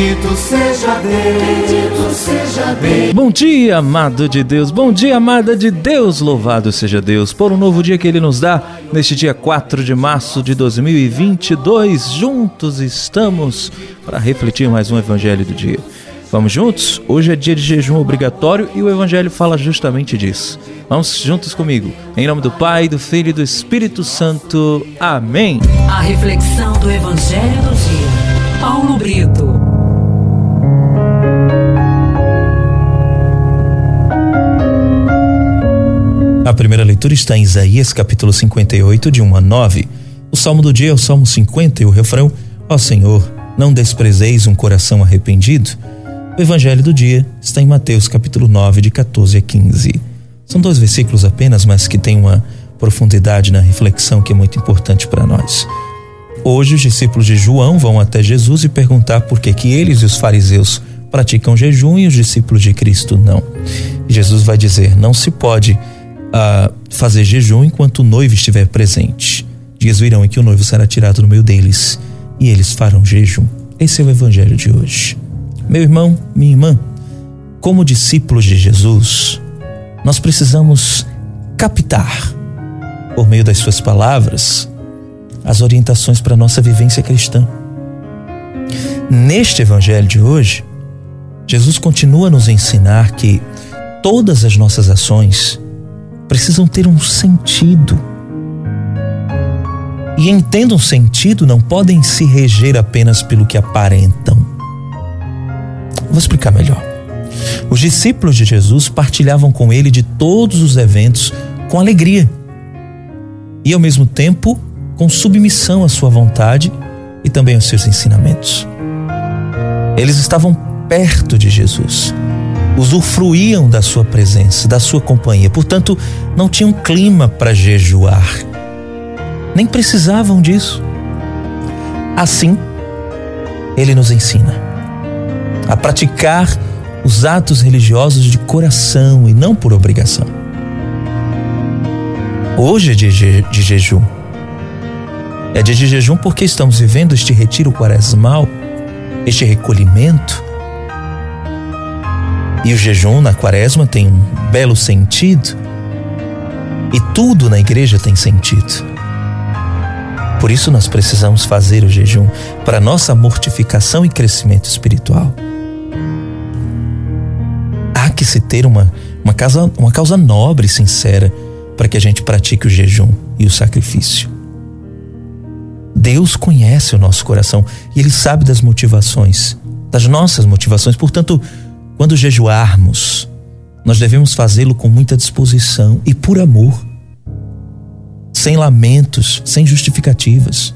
Bendito seja Deus. Bendito seja Deus. Bom dia, amado de Deus. Bom dia, amada de Deus. Louvado seja Deus por um novo dia que Ele nos dá neste dia 4 de março de 2022. Juntos estamos para refletir mais um Evangelho do dia. Vamos juntos? Hoje é dia de jejum obrigatório e o Evangelho fala justamente disso. Vamos juntos comigo. Em nome do Pai, do Filho e do Espírito Santo. Amém. A reflexão do Evangelho do dia. Paulo Brito. Primeira leitura está em Isaías capítulo 58, de 1 a 9. O salmo do dia é o salmo 50 e o refrão: Ó Senhor, não desprezeis um coração arrependido. O evangelho do dia está em Mateus capítulo 9, de 14 a 15. São dois versículos apenas, mas que têm uma profundidade na reflexão que é muito importante para nós. Hoje os discípulos de João vão até Jesus e perguntar por que que eles e os fariseus praticam jejum e os discípulos de Cristo não. Jesus vai dizer: não se pode uh, fazer jejum enquanto o noivo estiver presente. Dias virão em que o noivo será tirado no meio deles e eles farão jejum. Esse é o evangelho de hoje. Meu irmão, minha irmã, como discípulos de Jesus, nós precisamos captar, por meio das suas palavras, as orientações para a nossa vivência cristã. Neste evangelho de hoje, Jesus continua a nos ensinar que todas as nossas ações precisam ter um sentido. E entendam sentido, não podem se reger apenas pelo que aparentam. Vou explicar melhor. Os discípulos de Jesus partilhavam com ele de todos os eventos com alegria e, ao mesmo tempo, com submissão à sua vontade e também aos seus ensinamentos. Eles estavam perto de Jesus usufruíam da sua presença, da sua companhia, portanto, não tinham clima para jejuar, nem precisavam disso. Assim, ele nos ensina a praticar os atos religiosos de coração e não por obrigação. Hoje é dia de jejum. É dia de jejum porque estamos vivendo este retiro quaresmal, este recolhimento e o jejum na quaresma tem um belo sentido. E tudo na igreja tem sentido. Por isso nós precisamos fazer o jejum para nossa mortificação e crescimento espiritual. Há que se ter uma, uma, causa, uma causa nobre e sincera para que a gente pratique o jejum e o sacrifício. Deus conhece o nosso coração e Ele sabe das motivações, das nossas motivações. Portanto, quando jejuarmos, nós devemos fazê-lo com muita disposição e por amor, sem lamentos, sem justificativas.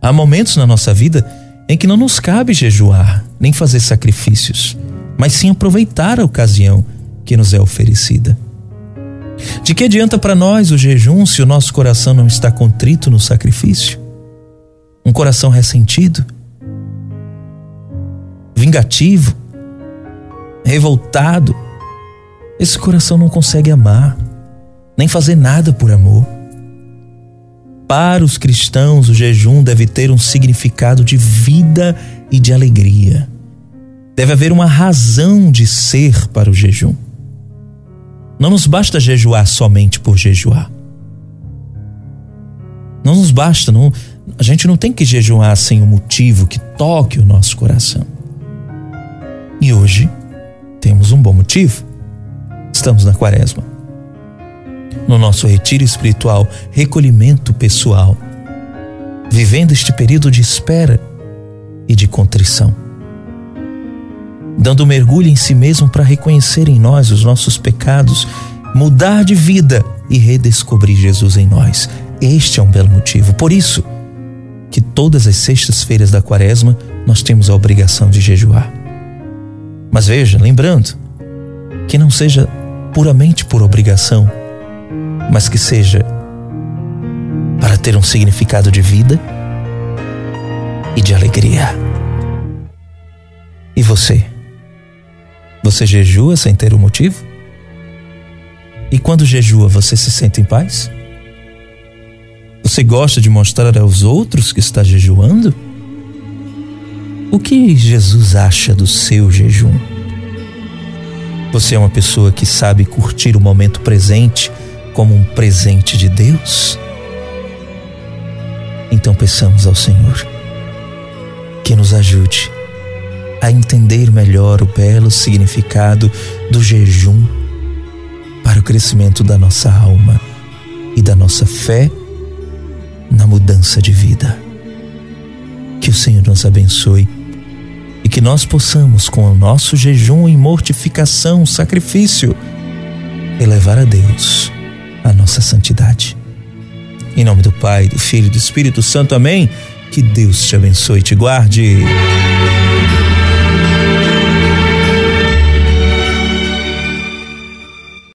Há momentos na nossa vida em que não nos cabe jejuar, nem fazer sacrifícios, mas sim aproveitar a ocasião que nos é oferecida. De que adianta para nós o jejum se o nosso coração não está contrito no sacrifício? Um coração ressentido, vingativo, revoltado, esse coração não consegue amar, nem fazer nada por amor. Para os cristãos, o jejum deve ter um significado de vida e de alegria. Deve haver uma razão de ser para o jejum. Não nos basta jejuar somente por jejuar. Não nos basta, não, a gente não tem que jejuar sem um motivo que toque o nosso coração. E hoje, temos um bom motivo. Estamos na quaresma. No nosso retiro espiritual, recolhimento pessoal, vivendo este período de espera e de contrição. Dando mergulho em si mesmo para reconhecer em nós os nossos pecados, mudar de vida e redescobrir Jesus em nós. Este é um belo motivo. Por isso, que todas as sextas-feiras da quaresma nós temos a obrigação de jejuar. Mas veja, lembrando, que não seja puramente por obrigação, mas que seja para ter um significado de vida e de alegria. E você? Você jejua sem ter um motivo? E quando jejua, você se sente em paz? Você gosta de mostrar aos outros que está jejuando? O que Jesus acha do seu jejum? Você é uma pessoa que sabe curtir o momento presente como um presente de Deus? Então peçamos ao Senhor que nos ajude a entender melhor o belo significado do jejum para o crescimento da nossa alma e da nossa fé na mudança de vida. Que o Senhor nos abençoe e que nós possamos, com o nosso jejum e mortificação, sacrifício, elevar a Deus a nossa santidade. Em nome do Pai, do Filho e do Espírito Santo, amém. Que Deus te abençoe e te guarde.